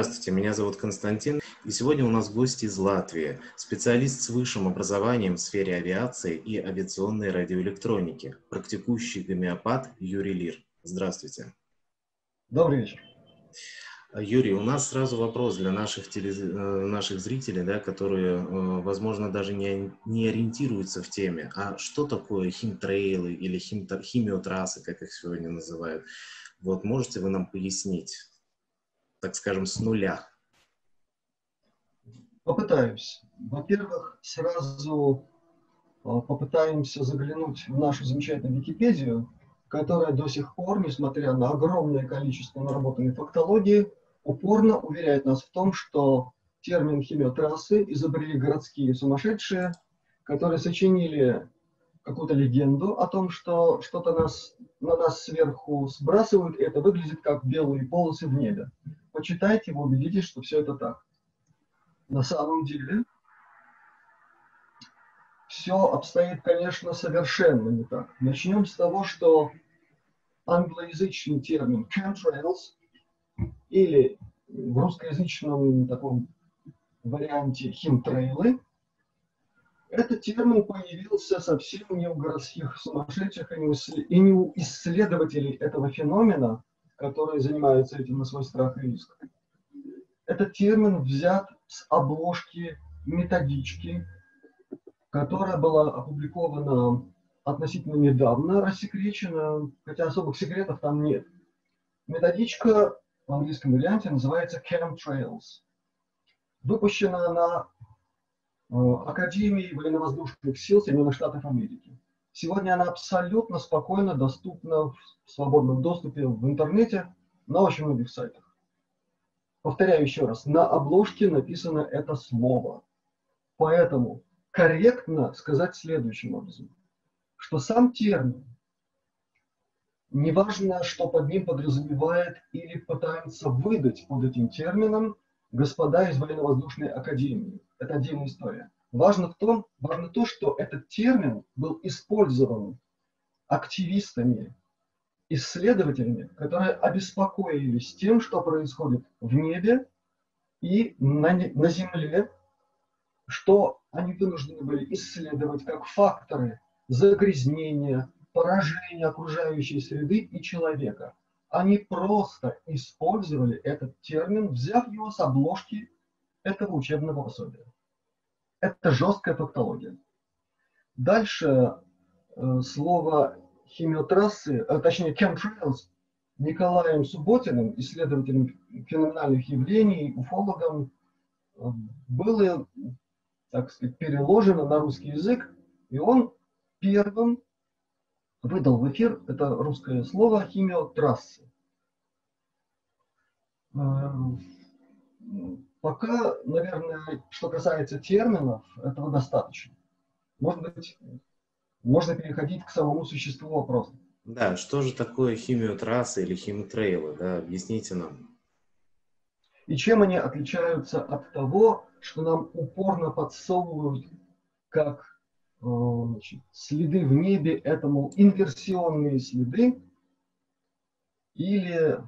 Здравствуйте, меня зовут Константин, и сегодня у нас гость из Латвии, специалист с высшим образованием в сфере авиации и авиационной радиоэлектроники, практикующий гомеопат Юрий Лир. Здравствуйте. Добрый вечер. Юрий, у нас сразу вопрос для наших, телез... Э, наших зрителей, да, которые, э, возможно, даже не, не ориентируются в теме. А что такое химтрейлы или хим... химиотрассы, как их сегодня называют? Вот можете вы нам пояснить? Так скажем, с нуля? Попытаюсь. Во-первых, сразу а, попытаемся заглянуть в нашу замечательную Википедию, которая до сих пор, несмотря на огромное количество наработанной фактологии, упорно уверяет нас в том, что термин химиотрассы изобрели городские сумасшедшие, которые сочинили какую-то легенду о том, что что-то нас, на нас сверху сбрасывают, и это выглядит как белые полосы в небе почитайте, вы убедитесь, что все это так. На самом деле все обстоит, конечно, совершенно не так. Начнем с того, что англоязычный термин chemtrails или в русскоязычном таком варианте химтрейлы, этот термин появился совсем не у городских сумасшедших и не у исследователей этого феномена, которые занимаются этим на свой страх и риск. Этот термин взят с обложки методички, которая была опубликована относительно недавно, рассекречена, хотя особых секретов там нет. Методичка в английском варианте называется Chemtrails. Выпущена она э, Академией военно-воздушных сил Соединенных Штатов Америки. Сегодня она абсолютно спокойно доступна в свободном доступе в интернете на очень многих сайтах. Повторяю еще раз, на обложке написано это слово. Поэтому корректно сказать следующим образом, что сам термин, неважно, что под ним подразумевает или пытается выдать под этим термином господа из военно-воздушной академии. Это отдельная история. Важно, в том, важно то, что этот термин был использован активистами, исследователями, которые обеспокоились тем, что происходит в небе и на, на Земле, что они вынуждены были исследовать как факторы загрязнения, поражения окружающей среды и человека. Они просто использовали этот термин, взяв его с обложки этого учебного пособия. Это жесткая фактология. Дальше э, слово химиотрассы, а, точнее chemtrails, Николаем Субботиным, исследователем феноменальных явлений, уфологом, э, было, так сказать, переложено на русский язык, и он первым выдал в эфир это русское слово химиотрассы. Пока, наверное, что касается терминов, этого достаточно. Может быть, можно переходить к самому существу вопроса. Да, что же такое химиотрассы или химтрейлы? Да, объясните нам. И чем они отличаются от того, что нам упорно подсовывают как э, значит, следы в небе, этому инверсионные следы или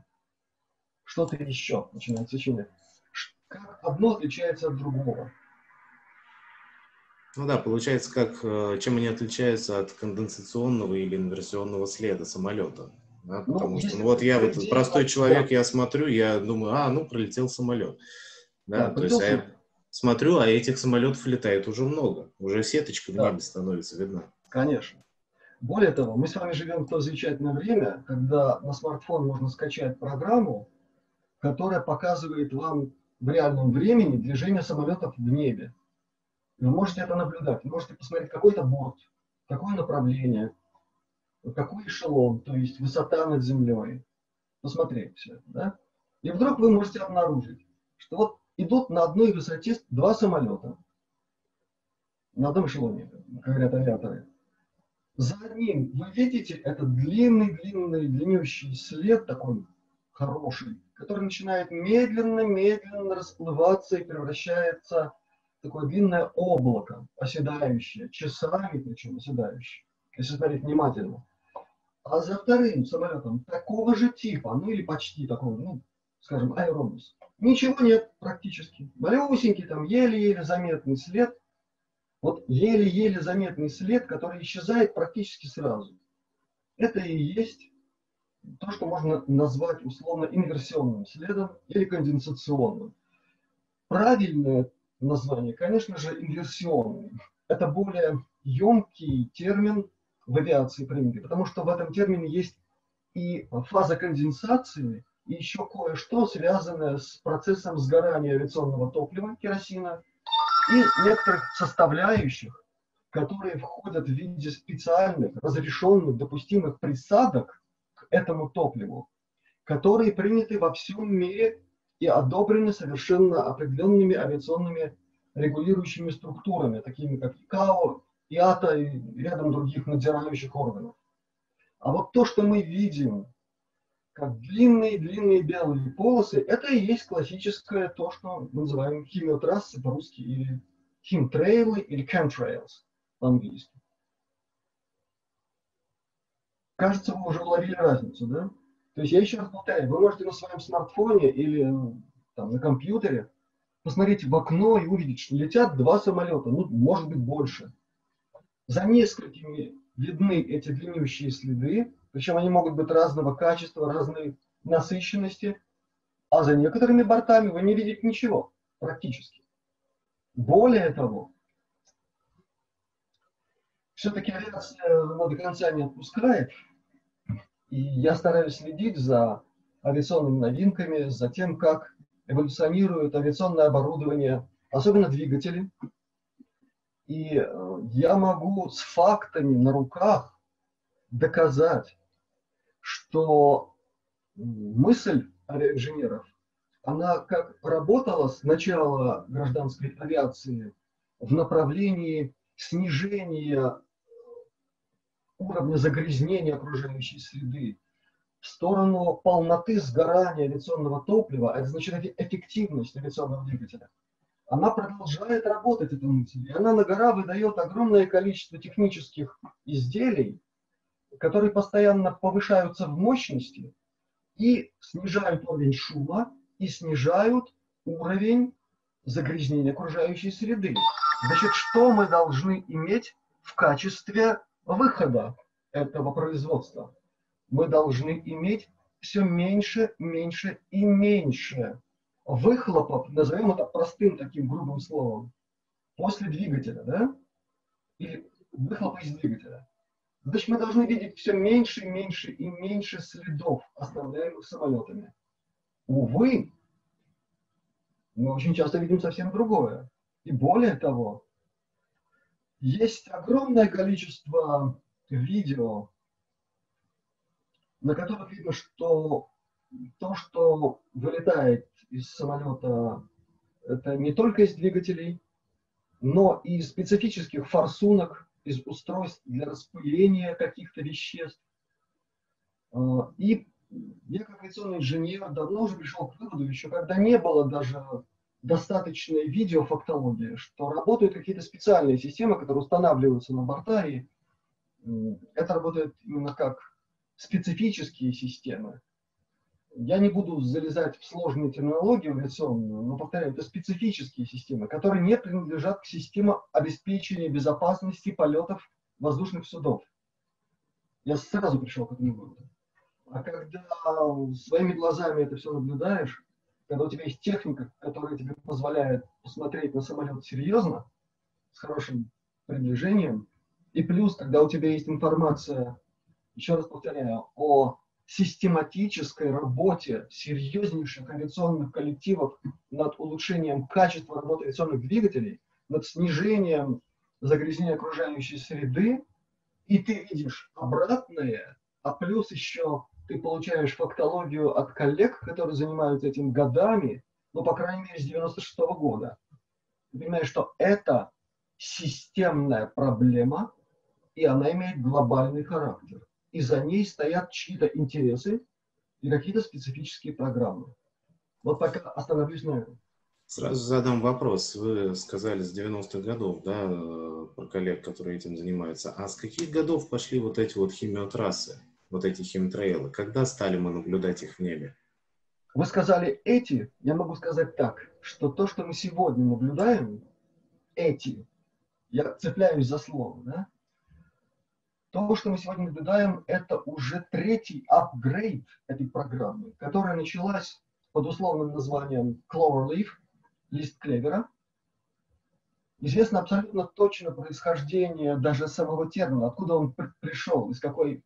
что-то еще, начинается человек как одно отличается от другого. Ну да, получается, как, э, чем они отличаются от конденсационного или инверсионного следа самолета. Да? Ну, Потому что, ну вот я вот простой человек, я смотрю, я думаю, а, ну пролетел самолет. Да, да то есть а я смотрю, а этих самолетов летает уже много. Уже сеточка в да. небе становится видна. Конечно. Более того, мы с вами живем в то замечательное время, когда на смартфон можно скачать программу, которая показывает вам в реальном времени движение самолетов в небе. Вы можете это наблюдать. Вы можете посмотреть какой-то борт, какое направление, какой эшелон, то есть высота над землей. Посмотреть все это. Да? И вдруг вы можете обнаружить, что вот идут на одной высоте два самолета. На одном эшелоне, говорят авиаторы. За одним вы видите этот длинный-длинный, длиннющий след такой хороший, который начинает медленно-медленно расплываться и превращается в такое длинное облако, оседающее, часами причем оседающее, если смотреть внимательно. А за вторым самолетом такого же типа, ну или почти такого, ну, скажем, аэробус, Ничего нет практически. Малюсенький там еле-еле заметный след. Вот еле-еле заметный след, который исчезает практически сразу. Это и есть то, что можно назвать условно инверсионным следом или конденсационным. Правильное название, конечно же, инверсионный. Это более емкий термин в авиации принято, потому что в этом термине есть и фаза конденсации, и еще кое-что, связанное с процессом сгорания авиационного топлива, керосина, и некоторых составляющих, которые входят в виде специальных, разрешенных, допустимых присадок этому топливу, которые приняты во всем мире и одобрены совершенно определенными авиационными регулирующими структурами, такими как ИКАО, ИАТА и рядом других надзирающих органов. А вот то, что мы видим, как длинные-длинные белые полосы, это и есть классическое то, что мы называем химиотрассы по-русски, или химтрейлы, или chemtrails по-английски. Кажется, вы уже уловили разницу, да? То есть я еще раз повторяю, вы можете на своем смартфоне или там, на компьютере посмотреть в окно и увидеть, что летят два самолета, ну, может быть, больше. За несколькими видны эти длиннющие следы, причем они могут быть разного качества, разной насыщенности, а за некоторыми бортами вы не видите ничего практически. Более того, все-таки авиация ну, до конца не отпускает, и я стараюсь следить за авиационными новинками, за тем, как эволюционирует авиационное оборудование, особенно двигатели. И э, я могу с фактами на руках доказать, что мысль авиаинженеров, она как работала с начала гражданской авиации в направлении снижения уровня загрязнения окружающей среды в сторону полноты сгорания авиационного топлива, это значит эффективность авиационного двигателя, она продолжает работать, эта мысль. И она на гора выдает огромное количество технических изделий, которые постоянно повышаются в мощности и снижают уровень шума, и снижают уровень загрязнения окружающей среды. Значит, что мы должны иметь в качестве выхода этого производства? Мы должны иметь все меньше, меньше и меньше выхлопов, назовем это простым таким грубым словом, после двигателя, да? Или выхлопа из двигателя. Значит, мы должны видеть все меньше, меньше и меньше следов, оставляемых самолетами. Увы, мы очень часто видим совсем другое. И более того, есть огромное количество видео, на которых видно, что то, что вылетает из самолета, это не только из двигателей, но и из специфических форсунок, из устройств для распыления каких-то веществ. А, и я, как авиационный инженер, давно уже пришел к выводу, еще когда не было даже достаточной видеофактологии, что работают какие-то специальные системы, которые устанавливаются на борта, и это работает именно как специфические системы. Я не буду залезать в сложную терминологию авиационную, но, повторяю, это специфические системы, которые не принадлежат к системе обеспечения безопасности полетов воздушных судов. Я сразу пришел к этому выводу. А когда своими глазами это все наблюдаешь, когда у тебя есть техника, которая тебе позволяет посмотреть на самолет серьезно, с хорошим приближением, и плюс, когда у тебя есть информация, еще раз повторяю, о систематической работе серьезнейших авиационных коллективов над улучшением качества работы авиационных двигателей, над снижением загрязнения окружающей среды, и ты видишь обратное, а плюс еще ты получаешь фактологию от коллег, которые занимаются этим годами, ну, по крайней мере, с 96 -го года. Ты понимаешь, что это системная проблема, и она имеет глобальный характер. И за ней стоят чьи-то интересы и какие-то специфические программы. Вот пока остановлюсь на этом. Сразу задам вопрос. Вы сказали с 90-х годов, да, про коллег, которые этим занимаются. А с каких годов пошли вот эти вот химиотрассы? Вот эти химтрейлы? Когда стали мы наблюдать их в небе? вы сказали эти, я могу сказать так, что то, что мы сегодня наблюдаем, эти, я цепляюсь за слово, да, то, что мы сегодня наблюдаем, это уже третий апгрейд этой программы, которая началась под условным названием Cloverleaf, лист клевера. Известно абсолютно точно происхождение даже самого термина, откуда он пришел, из какой,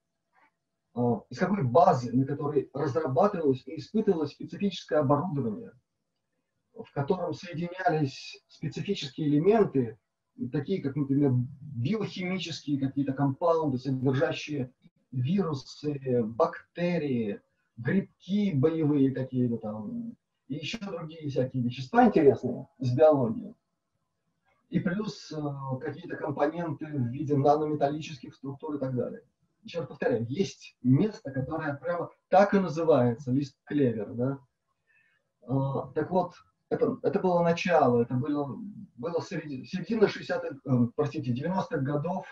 из какой базы, на которой разрабатывалось и испытывалось специфическое оборудование, в котором соединялись специфические элементы, такие как, например, биохимические какие-то компаунды, содержащие вирусы, бактерии, грибки боевые какие-то там, и еще другие всякие вещества интересные из биологии. И плюс э, какие-то компоненты в виде нанометаллических структур и так далее. Еще раз повторяю, есть место, которое прямо так и называется, лист клевер. Да? Э, так вот, это, это было начало, это было, было середина 60-х, э, простите, 90-х годов,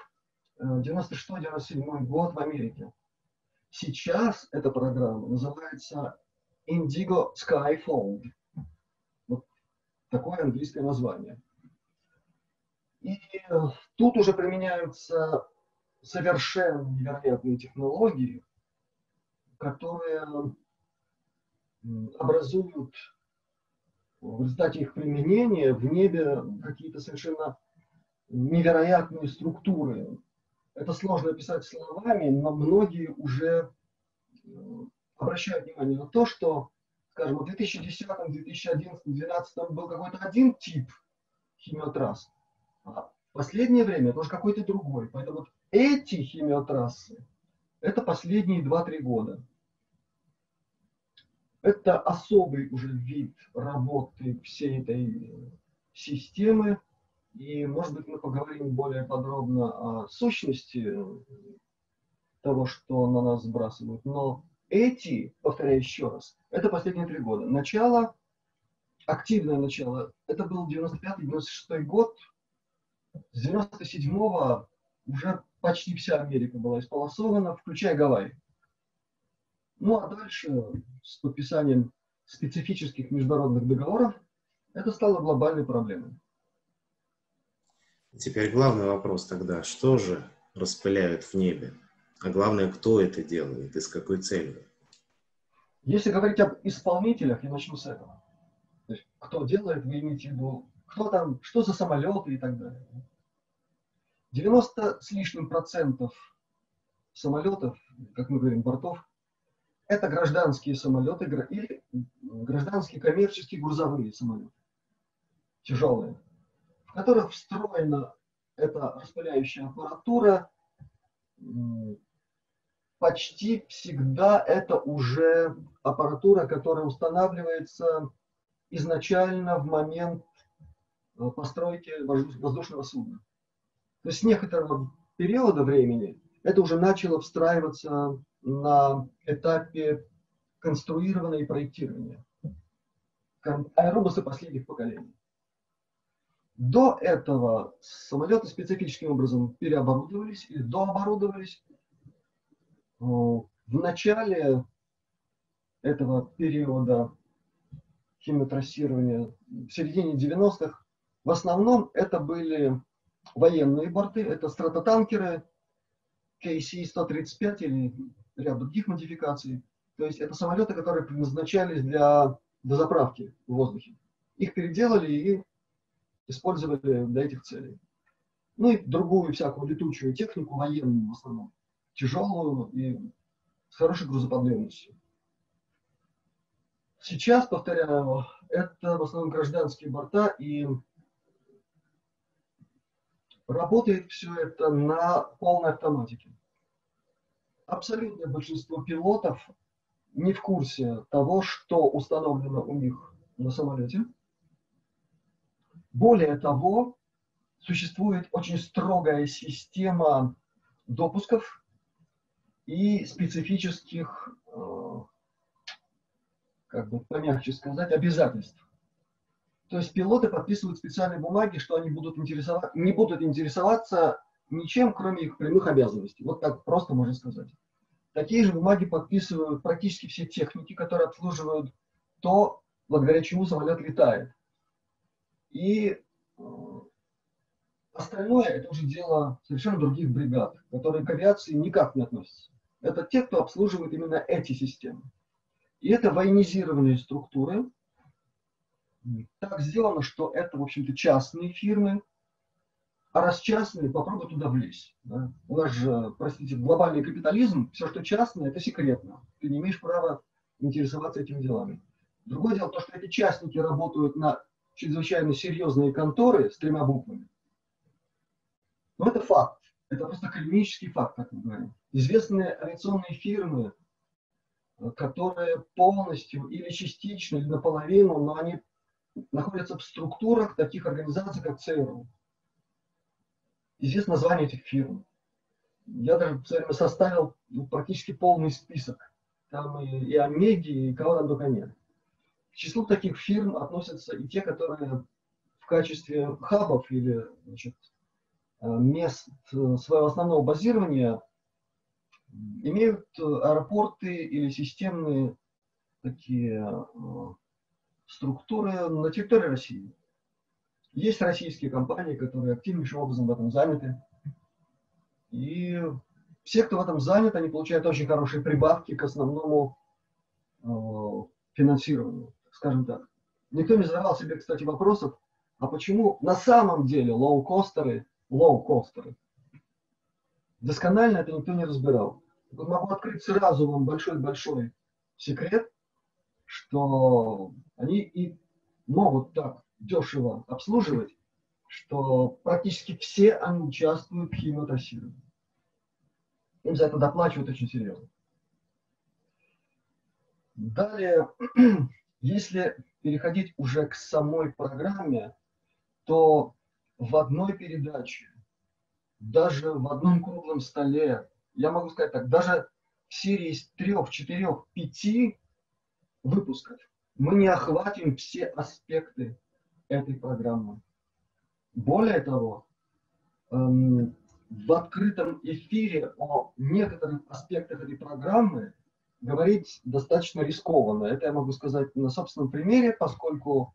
96-97 э, год в Америке. Сейчас эта программа называется Indigo Skyfold. Вот такое английское название. И э, тут уже применяются совершенно невероятные технологии, которые образуют в результате их применения в небе какие-то совершенно невероятные структуры. Это сложно описать словами, но многие уже э, обращают внимание на то, что, скажем, в 2010, 2011, 2012 был какой-то один тип химиотрасс, а в последнее время это уже какой-то другой. Поэтому эти химиотрассы – это последние 2-3 года. Это особый уже вид работы всей этой системы. И, может быть, мы поговорим более подробно о сущности того, что на нас сбрасывают. Но эти, повторяю еще раз, это последние три года. Начало, активное начало, это был 95-96 год. С 97-го уже почти вся Америка была исполосована, включая Гавайи. Ну а дальше с подписанием специфических международных договоров это стало глобальной проблемой. Теперь главный вопрос тогда, что же распыляют в небе? А главное, кто это делает и с какой целью? Если говорить об исполнителях, я начну с этого. То есть, кто делает, вы имеете в виду, кто там, что за самолеты и так далее. 90 с лишним процентов самолетов, как мы говорим, бортов, это гражданские самолеты или гражданские коммерческие грузовые самолеты, тяжелые, в которых встроена эта распыляющая аппаратура. Почти всегда это уже аппаратура, которая устанавливается изначально в момент э, постройки воздушного судна. То есть с некоторого периода времени это уже начало встраиваться на этапе конструирования и проектирования. Аэробусы последних поколений. До этого самолеты специфическим образом переоборудовались или дооборудовались. В начале этого периода химиотрассирования, в середине 90-х, в основном это были военные борты, это стратотанкеры KC-135 или ряд других модификаций. То есть это самолеты, которые предназначались для дозаправки в воздухе. Их переделали и использовали для этих целей. Ну и другую всякую летучую технику, военную в основном, тяжелую и с хорошей грузоподъемностью. Сейчас, повторяю, это в основном гражданские борта, и работает все это на полной автоматике абсолютное большинство пилотов не в курсе того, что установлено у них на самолете. Более того, существует очень строгая система допусков и специфических, э, как бы помягче сказать, обязательств. То есть пилоты подписывают специальные бумаги, что они будут интересоваться, не будут интересоваться ничем, кроме их прямых обязанностей. Вот так просто можно сказать. Такие же бумаги подписывают практически все техники, которые обслуживают то, благодаря чему самолет летает. И э, остальное это уже дело совершенно других бригад, которые к авиации никак не относятся. Это те, кто обслуживает именно эти системы. И это военизированные структуры. Так сделано, что это, в общем-то, частные фирмы, а раз частные, попробуй туда влезть. Да? У нас же, простите, глобальный капитализм, все, что частное, это секретно. Ты не имеешь права интересоваться этими делами. Другое дело, то, что эти частники работают на чрезвычайно серьезные конторы с тремя буквами. Но это факт. Это просто клинический факт, как мы говорим. Известные авиационные фирмы, которые полностью или частично, или наполовину, но они находятся в структурах таких организаций, как ЦРУ. Известно название этих фирм. Я даже в свое время составил ну, практически полный список. Там и, и Омеги, и кого там только нет. К числу таких фирм относятся и те, которые в качестве хабов или значит, э, мест э, своего основного базирования имеют аэропорты или системные такие э, структуры на территории России. Есть российские компании, которые активнейшим образом в этом заняты. И все, кто в этом занят, они получают очень хорошие прибавки к основному э, финансированию, скажем так. Никто не задавал себе, кстати, вопросов, а почему на самом деле лоу-костеры, лоу-костеры, досконально это никто не разбирал. Могу открыть сразу вам большой-большой секрет, что они и могут так дешево обслуживать, что практически все они участвуют в химиотрассировании. Им за это доплачивают очень серьезно. Далее, если переходить уже к самой программе, то в одной передаче, даже в одном круглом столе, я могу сказать так, даже в серии из трех, четырех, пяти выпусков мы не охватим все аспекты этой программы. Более того, эм, в открытом эфире о некоторых аспектах этой программы говорить достаточно рискованно. Это я могу сказать на собственном примере, поскольку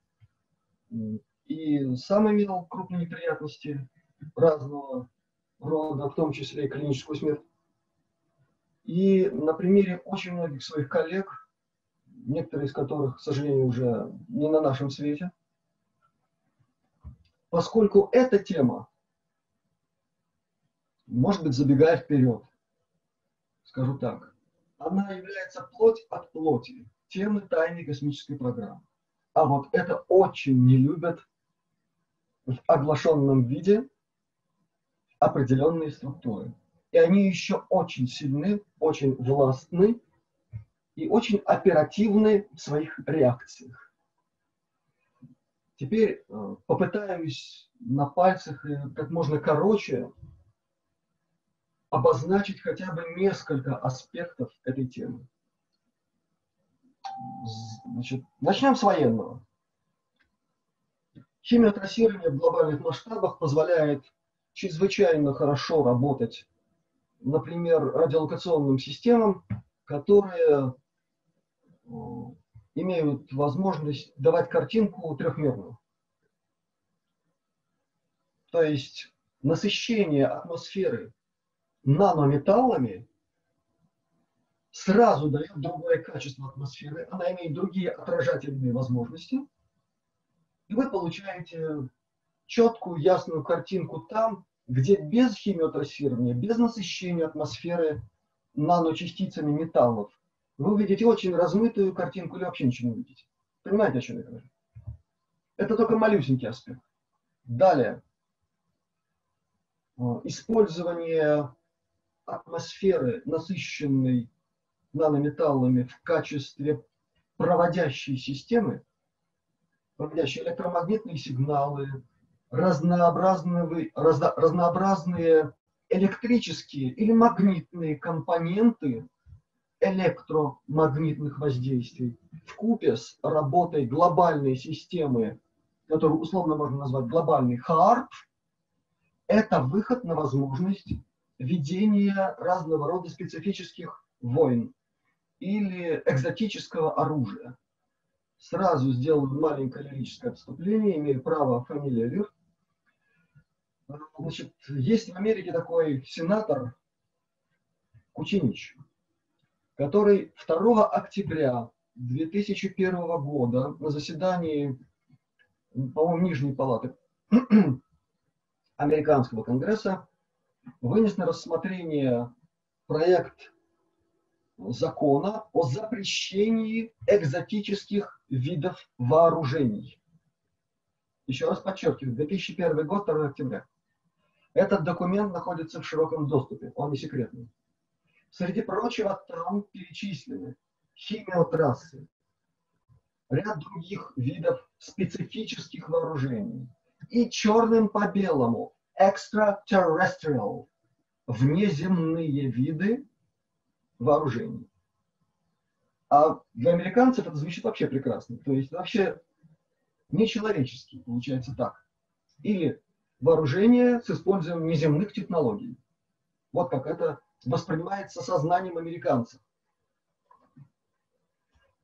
и сам имел крупные неприятности разного рода, в том числе и клиническую смерть. И на примере очень многих своих коллег, некоторые из которых, к сожалению, уже не на нашем свете, поскольку эта тема, может быть, забегая вперед, скажу так, она является плоть от плоти темы тайной космической программы. А вот это очень не любят в оглашенном виде определенные структуры. И они еще очень сильны, очень властны и очень оперативны в своих реакциях. Теперь э, попытаюсь на пальцах как можно короче обозначить хотя бы несколько аспектов этой темы. Значит, начнем с военного. Химиотрассирование в глобальных масштабах позволяет чрезвычайно хорошо работать, например, радиолокационным системам, которые э, имеют возможность давать картинку трехмерную. То есть насыщение атмосферы нанометаллами сразу дает другое качество атмосферы, она имеет другие отражательные возможности, и вы получаете четкую, ясную картинку там, где без химиотрассирования, без насыщения атмосферы наночастицами металлов вы увидите очень размытую картинку или вообще ничего не увидите. Понимаете, о чем я говорю? Это только малюсенький аспект. Далее. Э, использование атмосферы, насыщенной нанометаллами в качестве проводящей системы, проводящей электромагнитные сигналы, разнообразные, разно, разнообразные электрические или магнитные компоненты электромагнитных воздействий в купе с работой глобальной системы, которую условно можно назвать глобальный ХАРП, это выход на возможность ведения разного рода специфических войн или экзотического оружия. сразу сделаю маленькое лирическое отступление, имею право, фамилия Лир. Значит, есть в Америке такой сенатор Кучинич, который 2 октября 2001 года на заседании, по-моему, Нижней палаты Американского конгресса вынес на рассмотрение проект закона о запрещении экзотических видов вооружений. Еще раз подчеркиваю, 2001 год, 2 октября. Этот документ находится в широком доступе, он не секретный. Среди прочего там перечислены химиотрассы, ряд других видов специфических вооружений и черным по белому extraterrestrial, внеземные виды вооружений. А для американцев это звучит вообще прекрасно. То есть вообще нечеловеческий, получается так. Или вооружение с использованием неземных технологий. Вот как это воспринимается сознанием американцев.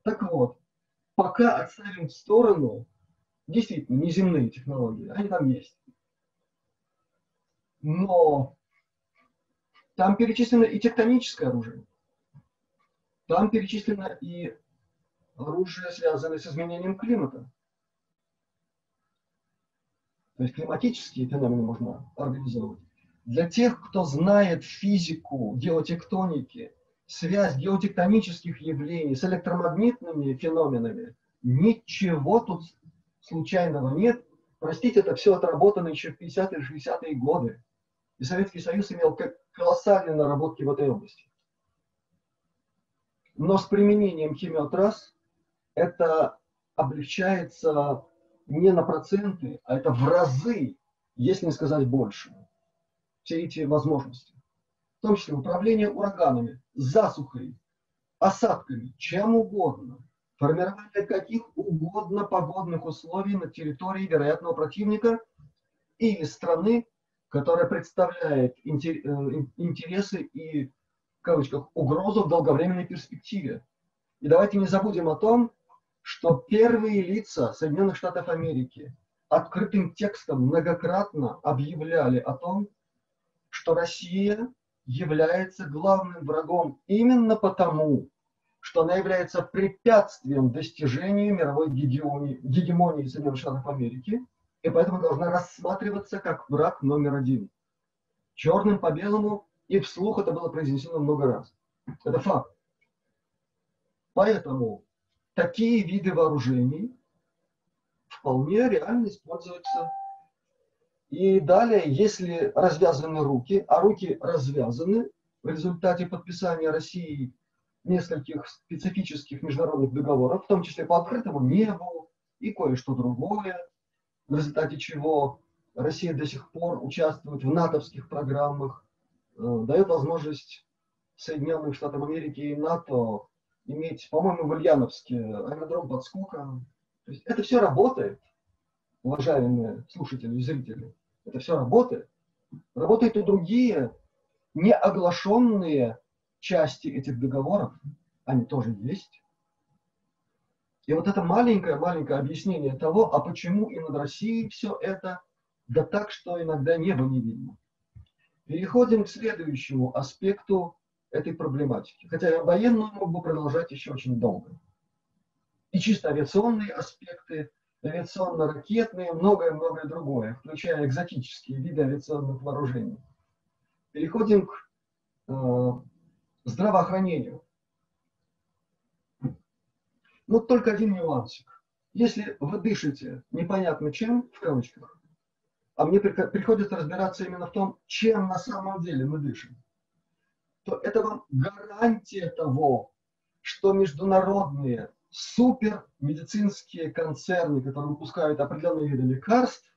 Так вот, пока отставим в сторону действительно неземные технологии, они там есть. Но там перечислено и тектоническое оружие. Там перечислено и оружие, связанное с изменением климата. То есть климатические феномены можно организовывать. Для тех, кто знает физику, геотектоники, связь геотектонических явлений с электромагнитными феноменами, ничего тут случайного нет. Простите, это все отработано еще в 50-е 60-е годы. И Советский Союз имел колоссальные наработки в этой области. Но с применением химиотрасс это облегчается не на проценты, а это в разы, если не сказать больше. Все эти возможности. В том числе управление ураганами, засухой, осадками, чем угодно. Формирование каких угодно погодных условий на территории вероятного противника или страны, которая представляет э, интересы и, в кавычках, угрозу в долговременной перспективе. И давайте не забудем о том, что первые лица Соединенных Штатов Америки открытым текстом многократно объявляли о том, что Россия является главным врагом именно потому, что она является препятствием достижению мировой гегемонии, гегемонии Соединенных Штатов Америки, и поэтому должна рассматриваться как враг номер один. Черным по белому, и вслух это было произнесено много раз. Это факт. Поэтому такие виды вооружений вполне реально используются. И далее, если развязаны руки, а руки развязаны в результате подписания России нескольких специфических международных договоров, в том числе по открытому небу и кое-что другое, в результате чего Россия до сих пор участвует в натовских программах, э, дает возможность Соединенным Штатам Америки и НАТО иметь, по-моему, в Ульяновске аэродром подскока. То есть это все работает, уважаемые слушатели и зрители. Это все работает. Работают и другие неоглашенные части этих договоров. Они тоже есть. И вот это маленькое-маленькое объяснение того, а почему и над Россией все это, да так, что иногда небо не видно. Переходим к следующему аспекту этой проблематики. Хотя я военную мог бы продолжать еще очень долго. И чисто авиационные аспекты, авиационно-ракетные, многое-многое другое, включая экзотические виды авиационных вооружений. Переходим к э, здравоохранению. Ну, только один нюансик. Если вы дышите непонятно чем, в кавычках, а мне приходится разбираться именно в том, чем на самом деле мы дышим, то это вам гарантия того, что международные супермедицинские концерны, которые выпускают определенные виды лекарств,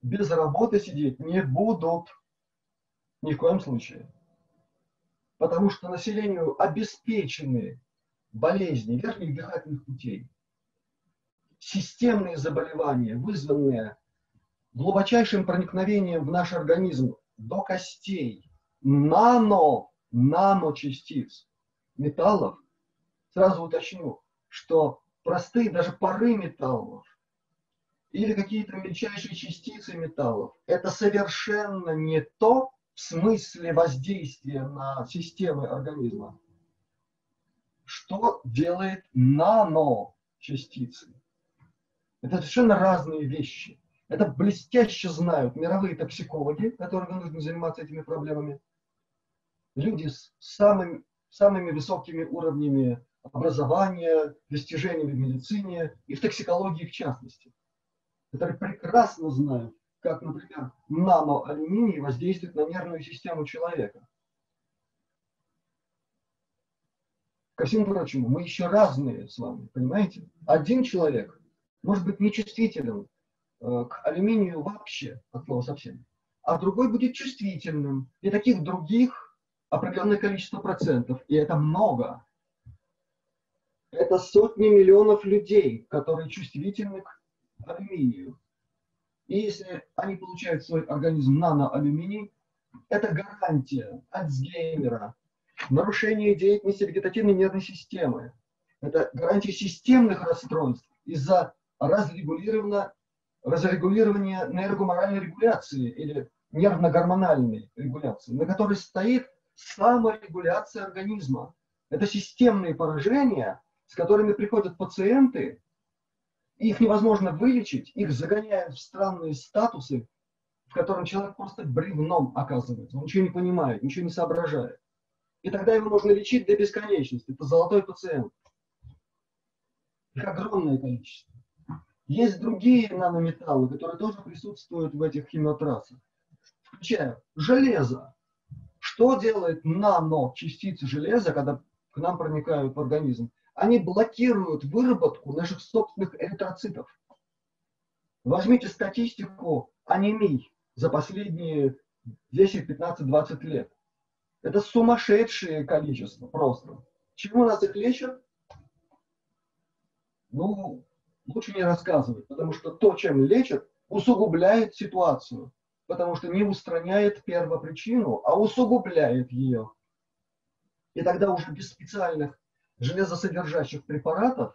без работы сидеть не будут. Ни в коем случае. Потому что населению обеспечены болезни верхних дыхательных путей, системные заболевания, вызванные глубочайшим проникновением в наш организм до костей, нано наночастиц металлов, сразу уточню, что простые даже пары металлов или какие-то мельчайшие частицы металлов. Это совершенно не то в смысле воздействия на системы организма, что делает наночастицы. Это совершенно разные вещи. Это блестяще знают мировые токсикологи, которые вынуждены заниматься этими проблемами. Люди с самыми, самыми высокими уровнями образования, достижениями в медицине и в токсикологии в частности, которые прекрасно знают, как, например, наноалюминий воздействует на нервную систему человека. Ко всему прочему, мы еще разные с вами, понимаете? Один человек может быть нечувствителен э, к алюминию вообще, от слова совсем, а другой будет чувствительным. И таких других определенное количество процентов, и это много. Это сотни миллионов людей, которые чувствительны к алюминию. И если они получают в свой организм наноалюминий, это гарантия Альцгеймера, нарушение деятельности вегетативной нервной системы. Это гарантия системных расстройств из-за разрегулирования, разрегулирования нейрогуморальной регуляции или нервно-гормональной регуляции, на которой стоит саморегуляция организма. Это системные поражения, с которыми приходят пациенты, их невозможно вылечить, их загоняют в странные статусы, в котором человек просто бревном оказывается, он ничего не понимает, ничего не соображает. И тогда его можно лечить до бесконечности. Это золотой пациент. Их огромное количество. Есть другие нанометаллы, которые тоже присутствуют в этих химиотрассах, включая железо. Что делает наночастицы железа, когда к нам проникают в организм? Они блокируют выработку наших собственных эритроцитов. Возьмите статистику анемий за последние 10, 15, 20 лет. Это сумасшедшее количество просто. Чему нас их лечат? Ну, лучше не рассказывать, потому что то, чем лечат, усугубляет ситуацию, потому что не устраняет первопричину, а усугубляет ее. И тогда уже без специальных железосодержащих препаратов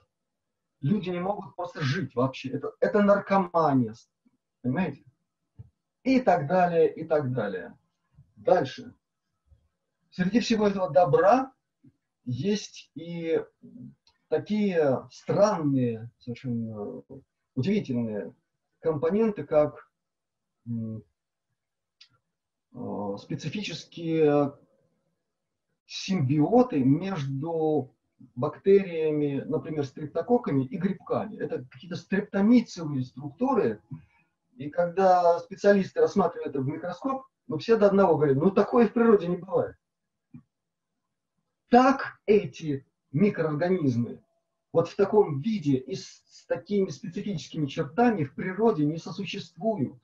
люди не могут просто жить вообще. Это, это наркомания, понимаете? И так далее, и так далее. Дальше. Среди всего этого добра есть и такие странные, совершенно удивительные компоненты, как э, специфические симбиоты между бактериями, например, стрептококками и грибками. Это какие-то стрептомицевые структуры. И когда специалисты рассматривают это в микроскоп, мы все до одного говорим, ну такое в природе не бывает. Так эти микроорганизмы вот в таком виде и с, с такими специфическими чертами в природе не сосуществуют.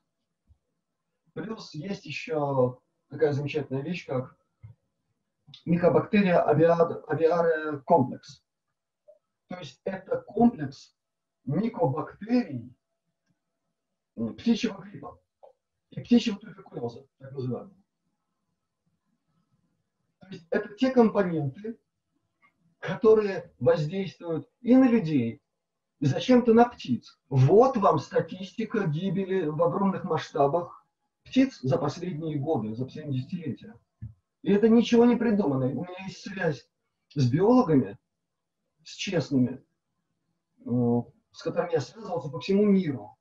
Плюс есть еще такая замечательная вещь, как микобактерия авиаре комплекс. То есть это комплекс микобактерий птичьего гриппа и птичьего туберкулеза, так называемого. То есть это те компоненты, которые воздействуют и на людей, и зачем-то на птиц. Вот вам статистика гибели в огромных масштабах птиц за последние годы, за последние десятилетия. И это ничего не придумано. У меня есть связь с биологами, с честными, э, с которыми я связывался по всему миру.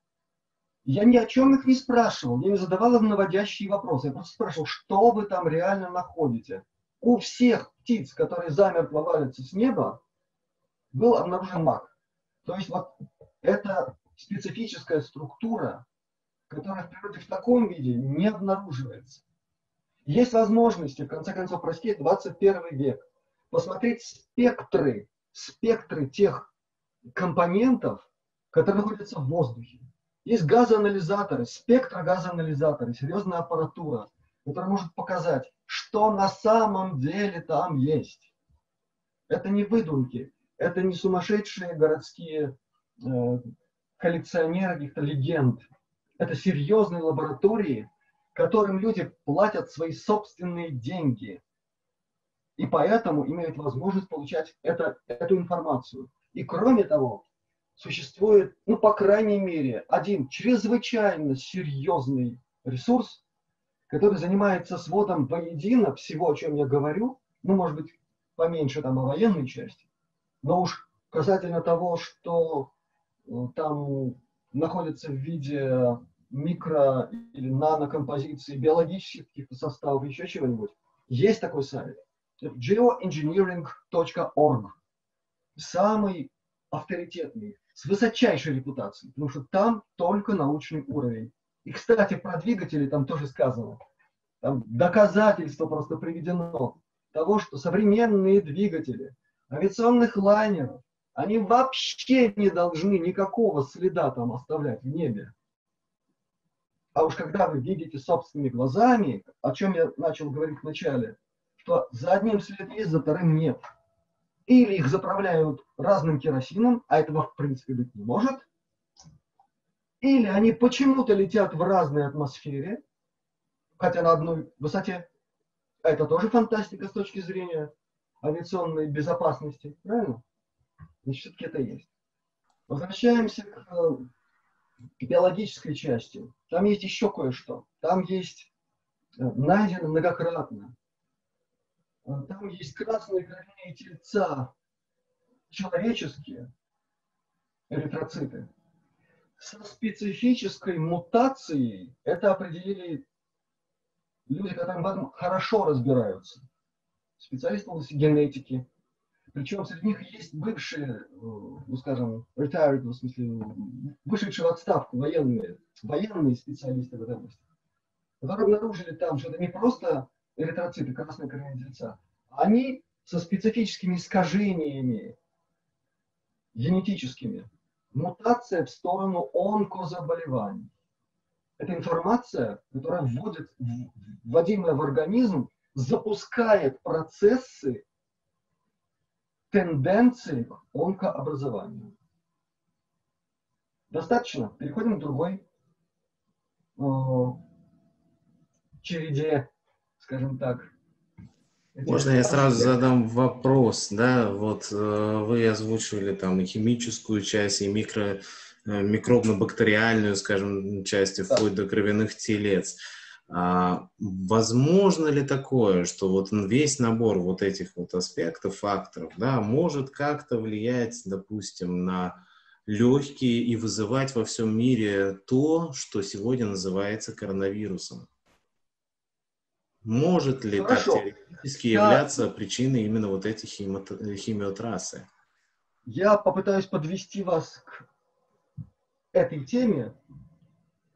Я ни о чем их не спрашивал, я не задавал им наводящие вопросы. Я просто спрашивал, что вы там реально находите. У всех птиц, которые замертво валятся с неба, был обнаружен маг. То есть вот это специфическая структура, которая в природе в таком виде не обнаруживается. Есть возможности, в конце концов, прости, 21 век, посмотреть спектры, спектры тех компонентов, которые находятся в воздухе. Есть газоанализаторы, спектрогазоанализаторы, серьезная аппаратура, которая может показать, что на самом деле там есть. Это не выдумки, это не сумасшедшие городские э, коллекционеры каких-то легенд. Это серьезные лаборатории, которым люди платят свои собственные деньги. И поэтому имеют возможность получать это, эту информацию. И кроме того, существует, ну, по крайней мере, один чрезвычайно серьезный ресурс, который занимается сводом воедино всего, о чем я говорю, ну, может быть, поменьше там о военной части, но уж касательно того, что э, там находится в виде микро- или нанокомпозиции, биологических каких-то составов, еще чего-нибудь, есть такой сайт. geoengineering.org. Самый авторитетный, с высочайшей репутацией, потому что там только научный уровень. И, кстати, про двигатели там тоже сказано. Там доказательство просто приведено того, что современные двигатели авиационных лайнеров, они вообще не должны никакого следа там оставлять в небе. А уж когда вы видите собственными глазами, о чем я начал говорить вначале, что за одним след есть, за вторым нет. Или их заправляют разным керосином, а этого в принципе быть не может. Или они почему-то летят в разной атмосфере, хотя на одной высоте. Это тоже фантастика с точки зрения авиационной безопасности, правильно? Значит, все-таки это есть. Возвращаемся к биологической части. Там есть еще кое-что. Там есть э, найдено многократно. Э, там есть красные кровяные тельца, человеческие эритроциты. Со специфической мутацией это определили люди, которые в этом хорошо разбираются. Специалисты в области генетики, причем среди них есть бывшие, ну скажем, retired, в смысле, вышедшие в отставку военные, военные специалисты в этой области, которые обнаружили там, что это не просто эритроциты, красные коренные тельца, они со специфическими искажениями генетическими, мутация в сторону онкозаболеваний. Это информация, которая вводит, вводимая в организм, запускает процессы тенденции к онкообразованию. Достаточно. Переходим к другой э, череде, скажем так. Можно я сразу задам вопрос, да, вот э, вы озвучивали там и химическую часть, и микро, э, микробно-бактериальную, скажем, часть, вплоть до кровяных телец. А, возможно ли такое, что вот весь набор вот этих вот аспектов, факторов, да, может как-то влиять, допустим, на легкие и вызывать во всем мире то, что сегодня называется коронавирусом? Может ли Хорошо. так теоретически Я... являться причиной именно вот этой химо... химиотрассы? Я попытаюсь подвести вас к этой теме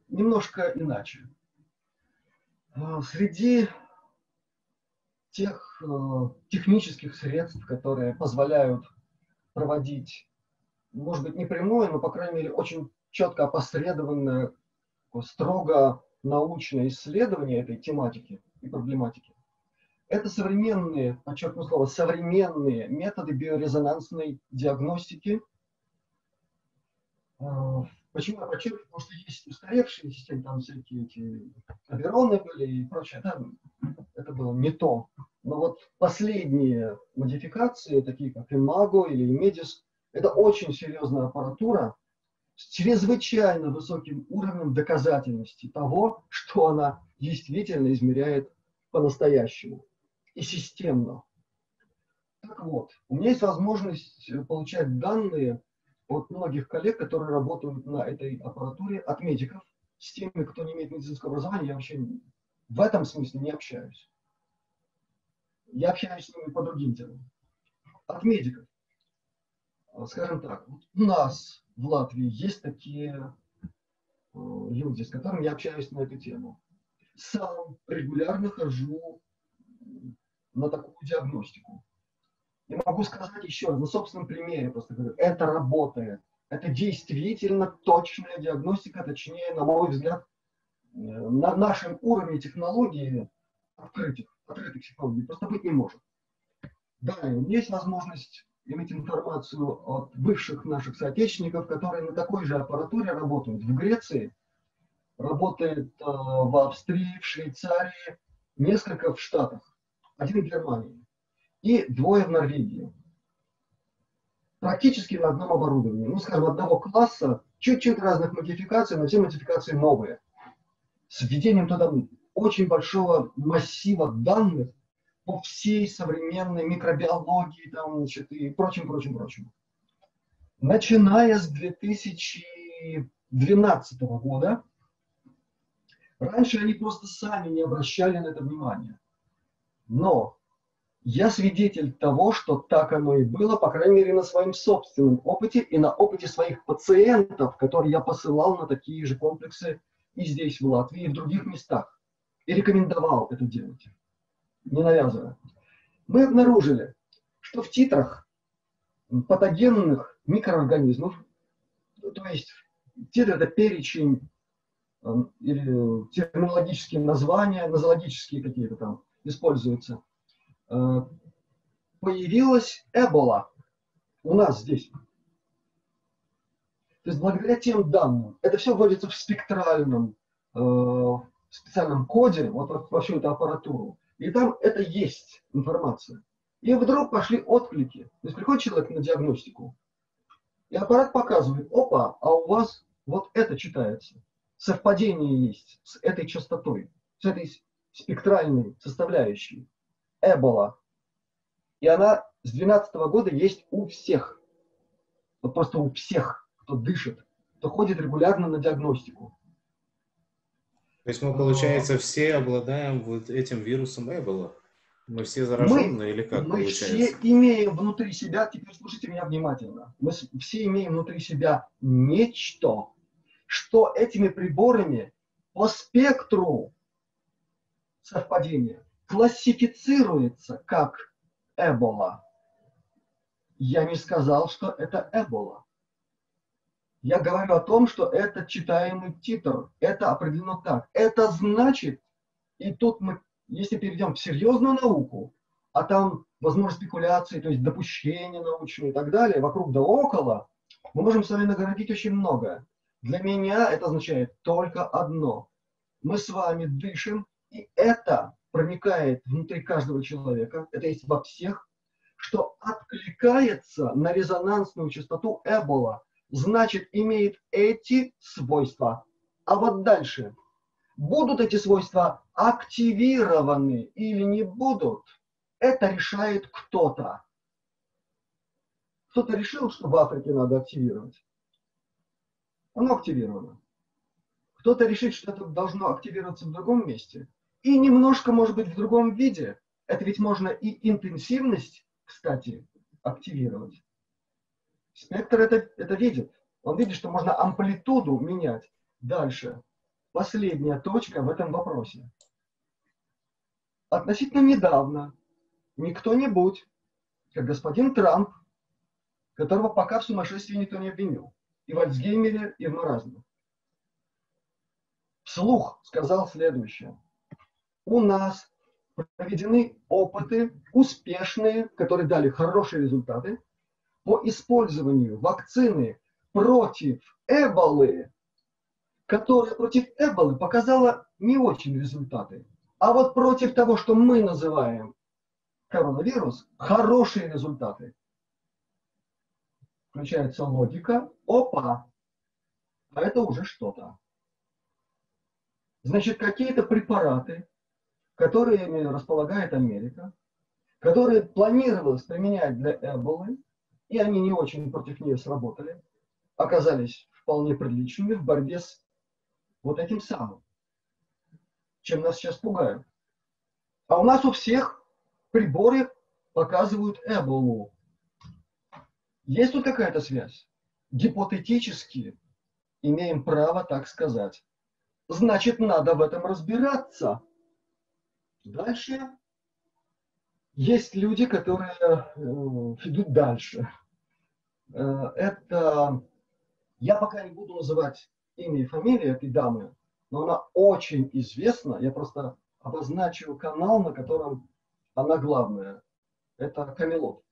немножко иначе. А, среди тех э, технических средств, которые позволяют проводить, может быть, не прямое, но, по крайней мере, очень четко опосредованное, строго научное исследование этой тематики и проблематики. Это современные, подчеркну слово, современные методы биорезонансной диагностики а, Почему я подчеркиваю? Потому что есть устаревшие системы, там всякие эти Авероны были и прочее. Да, это было не то. Но вот последние модификации, такие как Imago или Imedis, это очень серьезная аппаратура с чрезвычайно высоким уровнем доказательности того, что она действительно измеряет по-настоящему и системно. Так вот, у меня есть возможность получать данные от многих коллег, которые работают на этой аппаратуре, от медиков, с теми, кто не имеет медицинского образования, я вообще в этом смысле не общаюсь. Я общаюсь с ними по другим темам. От медиков. Скажем так, у нас в Латвии есть такие э, люди, с которыми я общаюсь на эту тему. Сам регулярно хожу на такую диагностику. Я могу сказать еще раз, на собственном примере просто говорю, это работает. Это действительно точная диагностика, точнее, на мой взгляд, э, на нашем уровне технологии открытых, открытых технологий просто быть не может. Далее, есть возможность иметь информацию от бывших наших соотечественников, которые на такой же аппаратуре работают в Греции, работает э, в Австрии, в Швейцарии, несколько в Штатах, один в Германии и двое в Норвегии. практически на одном оборудовании. Ну, скажем, одного класса, чуть-чуть разных модификаций, но все модификации новые. С введением туда очень большого массива данных по всей современной микробиологии там, значит, и прочим, прочим, прочим. Начиная с 2012 года, раньше они просто сами не обращали на это внимания. Но я свидетель того, что так оно и было, по крайней мере, на своем собственном опыте и на опыте своих пациентов, которые я посылал на такие же комплексы и здесь, в Латвии, и в других местах. И рекомендовал это делать, не навязывая. Мы обнаружили, что в титрах патогенных микроорганизмов, то есть титр – это перечень э, или терминологические названия, нозологические какие-то там используются – появилась Эбола у нас здесь. То есть благодаря тем данным, это все вводится в спектральном э, специальном коде, вот во, во всю эту аппаратуру, и там это есть информация. И вдруг пошли отклики. То есть приходит человек на диагностику, и аппарат показывает, опа, а у вас вот это читается. Совпадение есть с этой частотой, с этой спектральной составляющей. Эбола. И она с 2012 года есть у всех. Вот просто у всех, кто дышит, кто ходит регулярно на диагностику. То есть мы, получается, все обладаем вот этим вирусом Эбола? Мы все зараженные мы, или как мы получается? все имеем внутри себя, теперь слушайте меня внимательно, мы все имеем внутри себя нечто, что этими приборами по спектру совпадения классифицируется как Эбола. Я не сказал, что это Эбола. Я говорю о том, что это читаемый титр. Это определено так. Это значит, и тут мы, если перейдем в серьезную науку, а там возможно спекуляции, то есть допущения научные и так далее, вокруг да около, мы можем с вами наградить очень много. Для меня это означает только одно. Мы с вами дышим, и это проникает внутри каждого человека, это есть во всех, что откликается на резонансную частоту Эбола, значит, имеет эти свойства. А вот дальше, будут эти свойства активированы или не будут, это решает кто-то. Кто-то решил, что в Африке надо активировать. Оно активировано. Кто-то решит, что это должно активироваться в другом месте – и немножко, может быть, в другом виде. Это ведь можно и интенсивность, кстати, активировать. Спектр это, это видит. Он видит, что можно амплитуду менять. Дальше. Последняя точка в этом вопросе. Относительно недавно не кто-нибудь, как господин Трамп, которого пока в сумасшествии никто не обвинил, и в Альцгеймере, и в маразме, вслух сказал следующее у нас проведены опыты успешные, которые дали хорошие результаты по использованию вакцины против эболы, которая против эболы показала не очень результаты. А вот против того, что мы называем коронавирус, хорошие результаты. Включается логика, опа, а это уже что-то. Значит, какие-то препараты, которыми располагает Америка, которые планировалось применять для Эболы, и они не очень против нее сработали, оказались вполне приличными в борьбе с вот этим самым, чем нас сейчас пугают. А у нас у всех приборы показывают Эболу. Есть тут какая-то связь? Гипотетически имеем право так сказать. Значит, надо в этом разбираться. Дальше есть люди, которые э, идут дальше. Э, это, я пока не буду называть имя и фамилию этой дамы, но она очень известна. Я просто обозначил канал, на котором она главная. Это Камелот.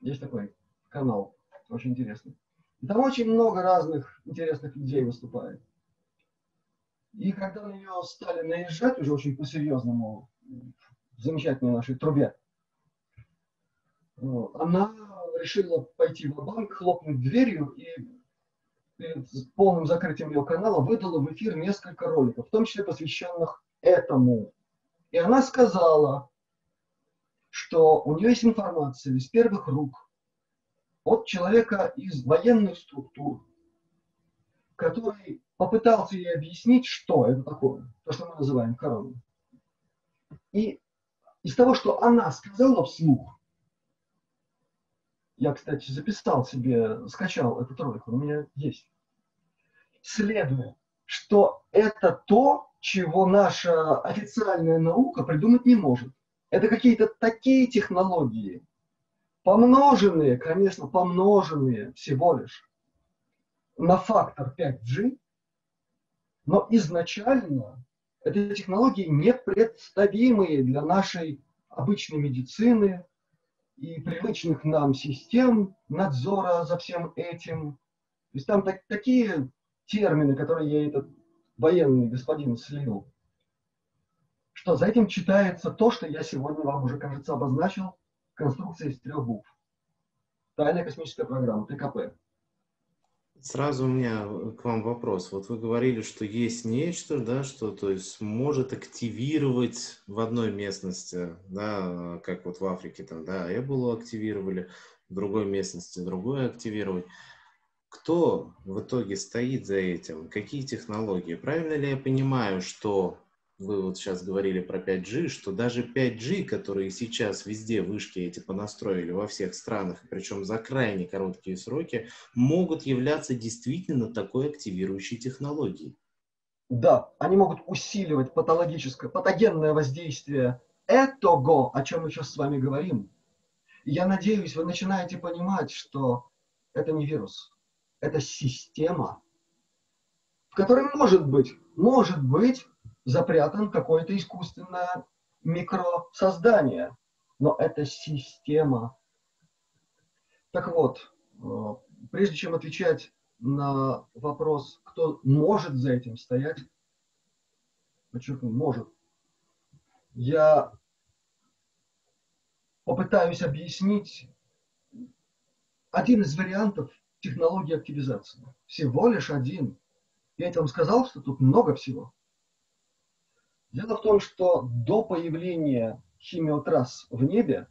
Есть такой канал, очень интересный. И там очень много разных интересных людей выступает. И когда на нее стали наезжать уже очень по-серьезному, в замечательной нашей трубе, она решила пойти в банк хлопнуть дверью и перед полным закрытием ее канала выдала в эфир несколько роликов, в том числе посвященных этому. И она сказала, что у нее есть информация из первых рук от человека из военных структур, который попытался ей объяснить, что это такое, то, что мы называем короной. И из того, что она сказала вслух, я, кстати, записал себе, скачал этот ролик, он у меня есть. Следует, что это то, чего наша официальная наука придумать не может. Это какие-то такие технологии, помноженные, конечно, помноженные всего лишь на фактор 5G, но изначально это технологии непредставимые для нашей обычной медицины, и привычных нам систем надзора за всем этим. То есть там так, такие термины, которые я этот военный господин слил, что за этим читается то, что я сегодня вам уже, кажется, обозначил, конструкция из трех букв. Тайная космическая программа, ТКП. Сразу у меня к вам вопрос. Вот вы говорили, что есть нечто, да, что то есть может активировать в одной местности, да, как вот в Африке там, да, Эболу активировали, в другой местности другое активировать. Кто в итоге стоит за этим? Какие технологии? Правильно ли я понимаю, что вы вот сейчас говорили про 5G, что даже 5G, которые сейчас везде вышки эти понастроили во всех странах, причем за крайне короткие сроки, могут являться действительно такой активирующей технологией. Да, они могут усиливать патологическое, патогенное воздействие этого, о чем мы сейчас с вами говорим. я надеюсь, вы начинаете понимать, что это не вирус, это система, в которой может быть, может быть запрятан какое-то искусственное микросоздание. Но это система. Так вот, э, прежде чем отвечать на вопрос, кто может за этим стоять, подчеркну, может, я попытаюсь объяснить один из вариантов технологии активизации. Всего лишь один. Я вам сказал, что тут много всего. Дело в том, что до появления химиотрасс в небе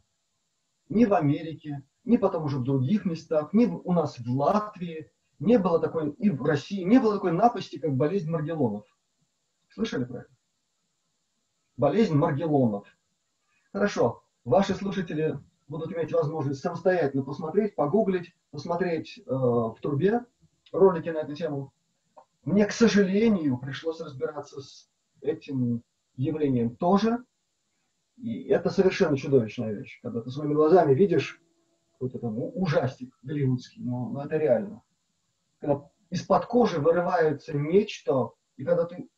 ни в Америке, ни потом уже в других местах, ни у нас в Латвии не было такой, и в России не было такой напасти, как болезнь Маргелонов. Слышали про это? Болезнь Маргелонов. Хорошо, ваши слушатели будут иметь возможность самостоятельно посмотреть, погуглить, посмотреть э, в трубе ролики на эту тему. Мне, к сожалению, пришлось разбираться с этим явлением тоже. И это совершенно чудовищная вещь, когда ты своими глазами видишь какой-то там ужастик голливудский, но, но это реально. Когда из-под кожи вырывается нечто, и когда ты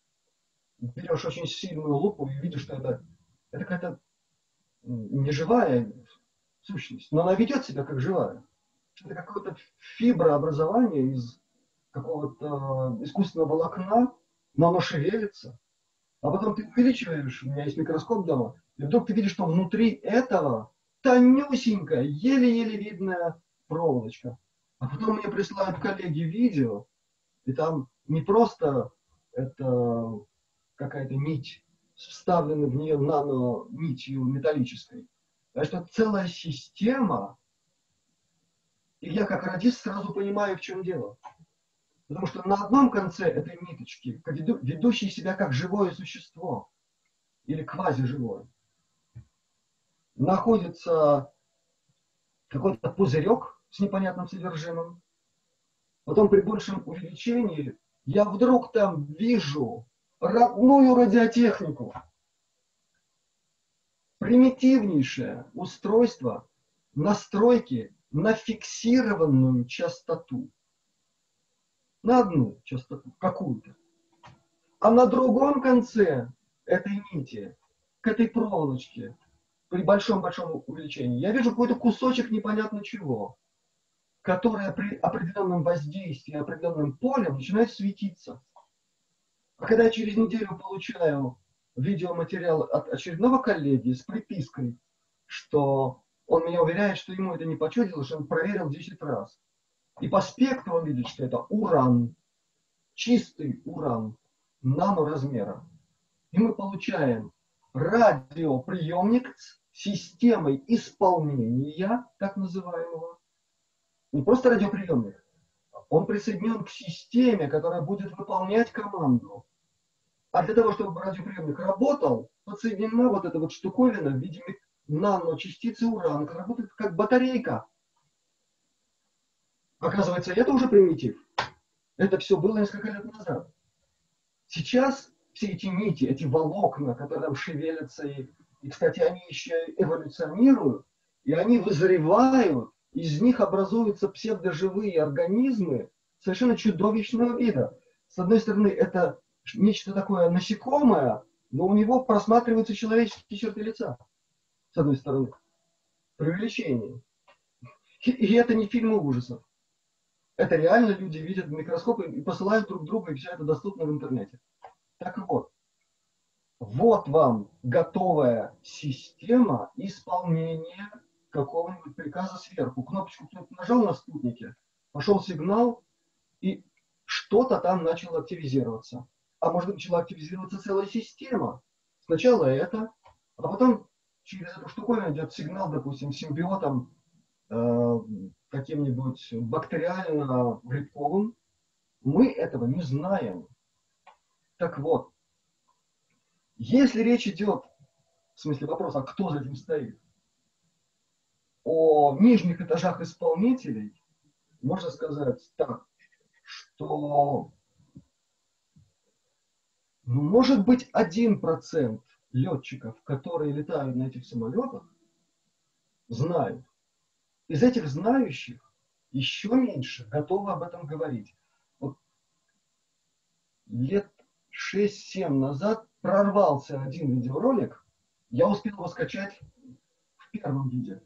берешь очень сильную лупу и видишь, что это, это какая-то неживая сущность, но она ведет себя как живая. Это какое-то фиброобразование из какого-то искусственного волокна, но оно шевелится, а потом ты увеличиваешь, у меня есть микроскоп дома, и вдруг ты видишь, что внутри этого тонюсенькая, еле-еле видная проволочка. А потом мне присылают коллеги видео, и там не просто это какая-то нить, вставлена в нее нано нитью металлической, а что целая система, и я как радист сразу понимаю, в чем дело. Потому что на одном конце этой ниточки, ведущий себя как живое существо или квазиживое, находится какой-то пузырек с непонятным содержимым. Потом при большем увеличении я вдруг там вижу родную радиотехнику. Примитивнейшее устройство настройки на фиксированную частоту на одну частоту, какую-то. А на другом конце этой нити, к этой проволочке, при большом-большом увеличении, я вижу какой-то кусочек непонятно чего, который при определенном воздействии, определенным полем начинает светиться. А когда я через неделю получаю видеоматериал от очередного коллеги с припиской, что Он меня уверяет, что ему это не почудилось, что он проверил 10 раз. И по спектру он видит, что это уран, чистый уран наноразмера. И мы получаем радиоприемник с системой исполнения, так называемого. Не просто радиоприемник, он присоединен к системе, которая будет выполнять команду. А для того, чтобы радиоприемник работал, подсоединена вот эта вот штуковина в виде наночастицы урана, которая работает как батарейка. Оказывается, это уже примитив. Это все было несколько лет назад. Сейчас все эти нити, эти волокна, которые там шевелятся, и, и, кстати, они еще эволюционируют, и они вызревают, из них образуются псевдоживые организмы совершенно чудовищного вида. С одной стороны, это нечто такое насекомое, но у него просматриваются человеческие черты лица. С одной стороны. Преувеличение. И, и это не фильмы ужасов. Это реально люди видят в микроскопы и посылают друг другу, и все это доступно в интернете. Так вот, вот вам готовая система исполнения какого-нибудь приказа сверху. Кнопочку кто-то нажал на спутнике, пошел сигнал, и что-то там начало активизироваться. А может быть, начала активизироваться целая система. Сначала это, а потом через эту штуковину идет сигнал, допустим, симбиотом э, каким-нибудь бактериально-грибковым. Мы этого не знаем. Так вот, если речь идет, в смысле вопрос, а кто за этим стоит, о нижних этажах исполнителей, можно сказать так, что ну, может быть один процент летчиков, которые летают на этих самолетах, знают. Из этих знающих еще меньше готовы об этом говорить. Вот лет 6-7 назад прорвался один видеоролик, я успел его скачать в первом виде,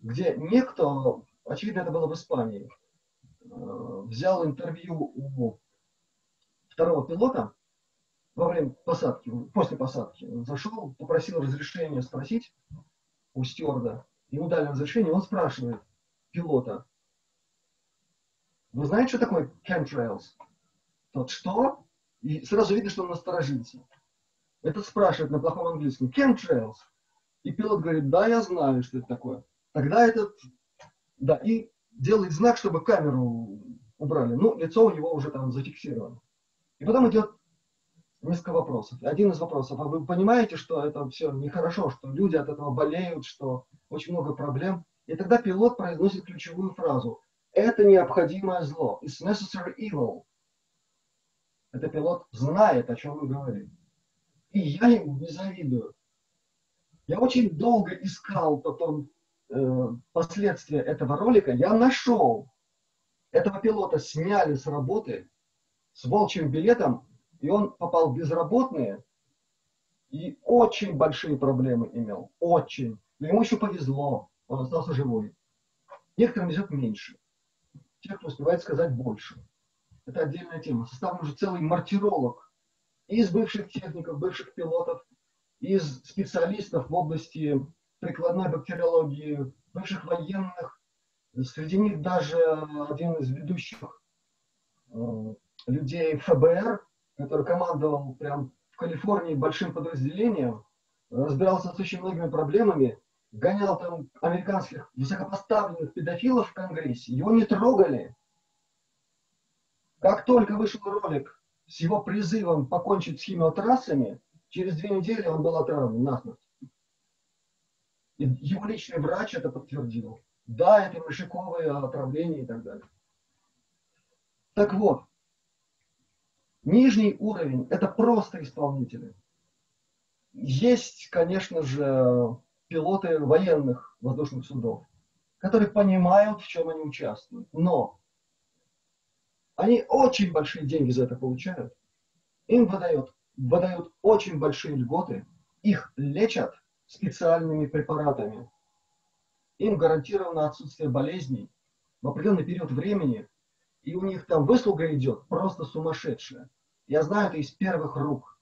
где некто, очевидно, это было в Испании, э, взял интервью у второго пилота во время посадки, после посадки. Зашел, попросил разрешения спросить у стюарда, ему дали разрешение, он спрашивает пилота, вы знаете, что такое chemtrails? Тот что? И сразу видно, что он насторожился. Этот спрашивает на плохом английском, chemtrails? И пилот говорит, да, я знаю, что это такое. Тогда этот, да, и делает знак, чтобы камеру убрали. Ну, лицо у него уже там зафиксировано. И потом идет несколько вопросов. Один из вопросов, а вы понимаете, что это все нехорошо, что люди от этого болеют, что очень много проблем? И тогда пилот произносит ключевую фразу. Это необходимое зло. It's necessary evil. Это пилот знает, о чем мы говорим. И я ему не завидую. Я очень долго искал потом э, последствия этого ролика. Я нашел. Этого пилота сняли с работы с волчьим билетом, и он попал в безработные, и очень большие проблемы имел. Очень. Но ему еще повезло. Он остался живой. Некоторым везет меньше. Тех, кто успевает сказать больше. Это отдельная тема. Составлен уже целый мартиролог из бывших техников, бывших пилотов, из специалистов в области прикладной бактериологии, бывших военных. Среди них даже один из ведущих э, людей ФБР, который командовал прям в Калифорнии большим подразделением, разбирался с очень многими проблемами, гонял там американских высокопоставленных педофилов в Конгрессе, его не трогали. Как только вышел ролик с его призывом покончить с химиотрассами, через две недели он был отравлен насмерть. И его личный врач это подтвердил. Да, это мышиковые отравления и так далее. Так вот, нижний уровень – это просто исполнители. Есть, конечно же, пилоты военных воздушных судов, которые понимают, в чем они участвуют. Но они очень большие деньги за это получают. Им выдают, выдают очень большие льготы. Их лечат специальными препаратами. Им гарантировано отсутствие болезней в определенный период времени. И у них там выслуга идет просто сумасшедшая. Я знаю это из первых рук.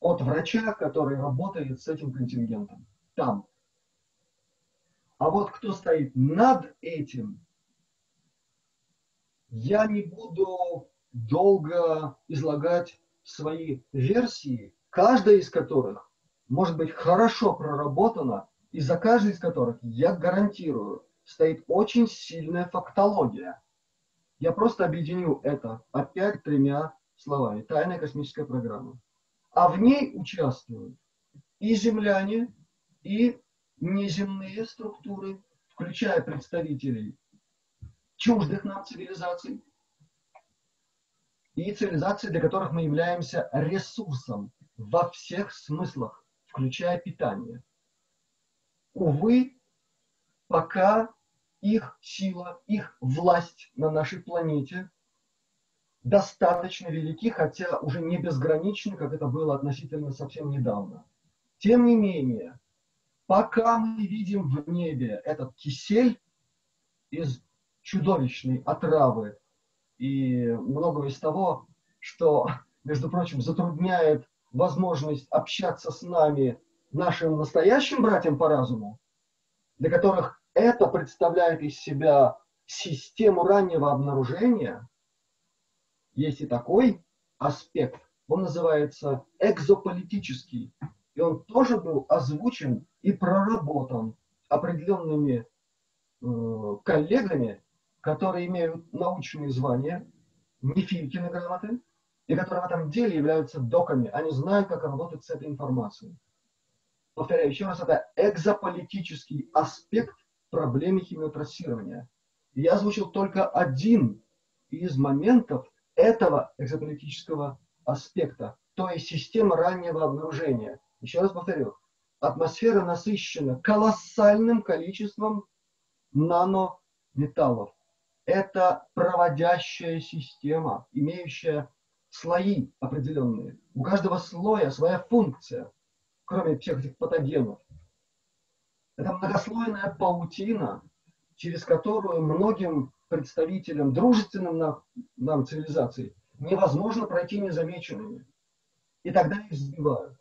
От врача, который работает с этим контингентом. Там. А вот кто стоит над этим, я не буду долго излагать свои версии, каждая из которых может быть хорошо проработана, и за каждой из которых, я гарантирую, стоит очень сильная фактология. Я просто объединю это опять тремя словами. Тайная космическая программа. А в ней участвуют и земляне, и неземные структуры, включая представителей чуждых нам цивилизаций, и цивилизации, для которых мы являемся ресурсом во всех смыслах, включая питание. Увы, пока их сила, их власть на нашей планете достаточно велики, хотя уже не безграничны, как это было относительно совсем недавно. Тем не менее, пока мы видим в небе этот кисель из чудовищной отравы и многого из того, что, между прочим, затрудняет возможность общаться с нами, нашим настоящим братьям по разуму, для которых это представляет из себя систему раннего обнаружения, есть и такой аспект, он называется экзополитический, и он тоже был озвучен и проработан определенными э, коллегами, которые имеют научные звания, не Филькины грамоты, и которые в этом деле являются доками. Они знают, как работать с этой информацией. Повторяю еще раз, это экзополитический аспект проблемы химиотрассирования. Я озвучил только один из моментов этого экзополитического аспекта, то есть система раннего обнаружения. Еще раз повторю, атмосфера насыщена колоссальным количеством нанометаллов. Это проводящая система, имеющая слои определенные. У каждого слоя своя функция, кроме всех этих патогенов. Это многослойная паутина, через которую многим представителям дружественным нам, нам цивилизаций невозможно пройти незамеченными. И тогда их сбивают.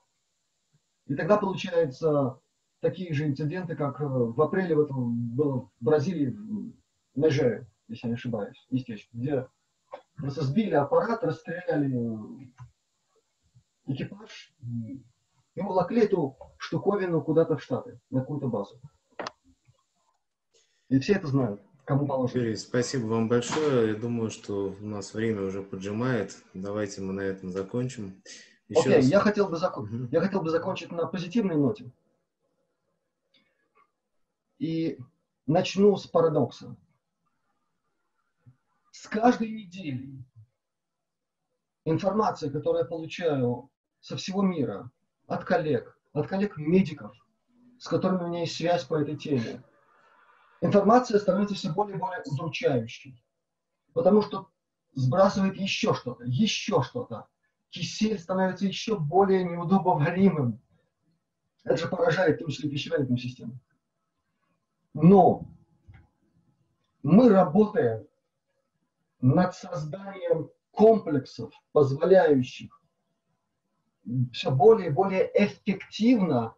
И тогда получаются такие же инциденты, как э, в апреле в этом было в Бразилии, в Межере, если я не ошибаюсь, местечко, где просто сбили аппарат, расстреляли экипаж и уволокли эту штуковину куда-то в Штаты, на какую-то базу. И все это знают, кому положено. Юрий, спасибо вам большое. Я думаю, что у нас время уже поджимает. Давайте мы на этом закончим. Еще Окей, раз... я, хотел бы зак... угу. я хотел бы закончить на позитивной ноте. И начну с парадокса. С каждой недели информация, которую я получаю со всего мира, от коллег, от коллег-медиков, с которыми у меня есть связь по этой теме, информация становится все более и более удручающей. Потому что сбрасывает еще что-то, еще что-то. Кисель становится еще более неудобоваримым. Это же поражает, в том числе, пищеварительную систему. Но мы работаем над созданием комплексов, позволяющих все более и более эффективно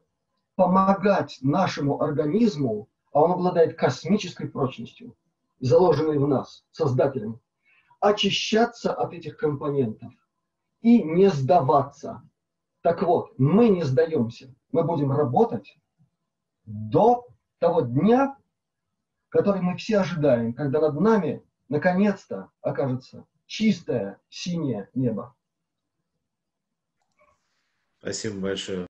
помогать нашему организму, а он обладает космической прочностью, заложенной в нас, создателем, очищаться от этих компонентов и не сдаваться. Так вот, мы не сдаемся. Мы будем работать до того дня, который мы все ожидаем, когда над нами наконец-то окажется чистое синее небо. Спасибо большое.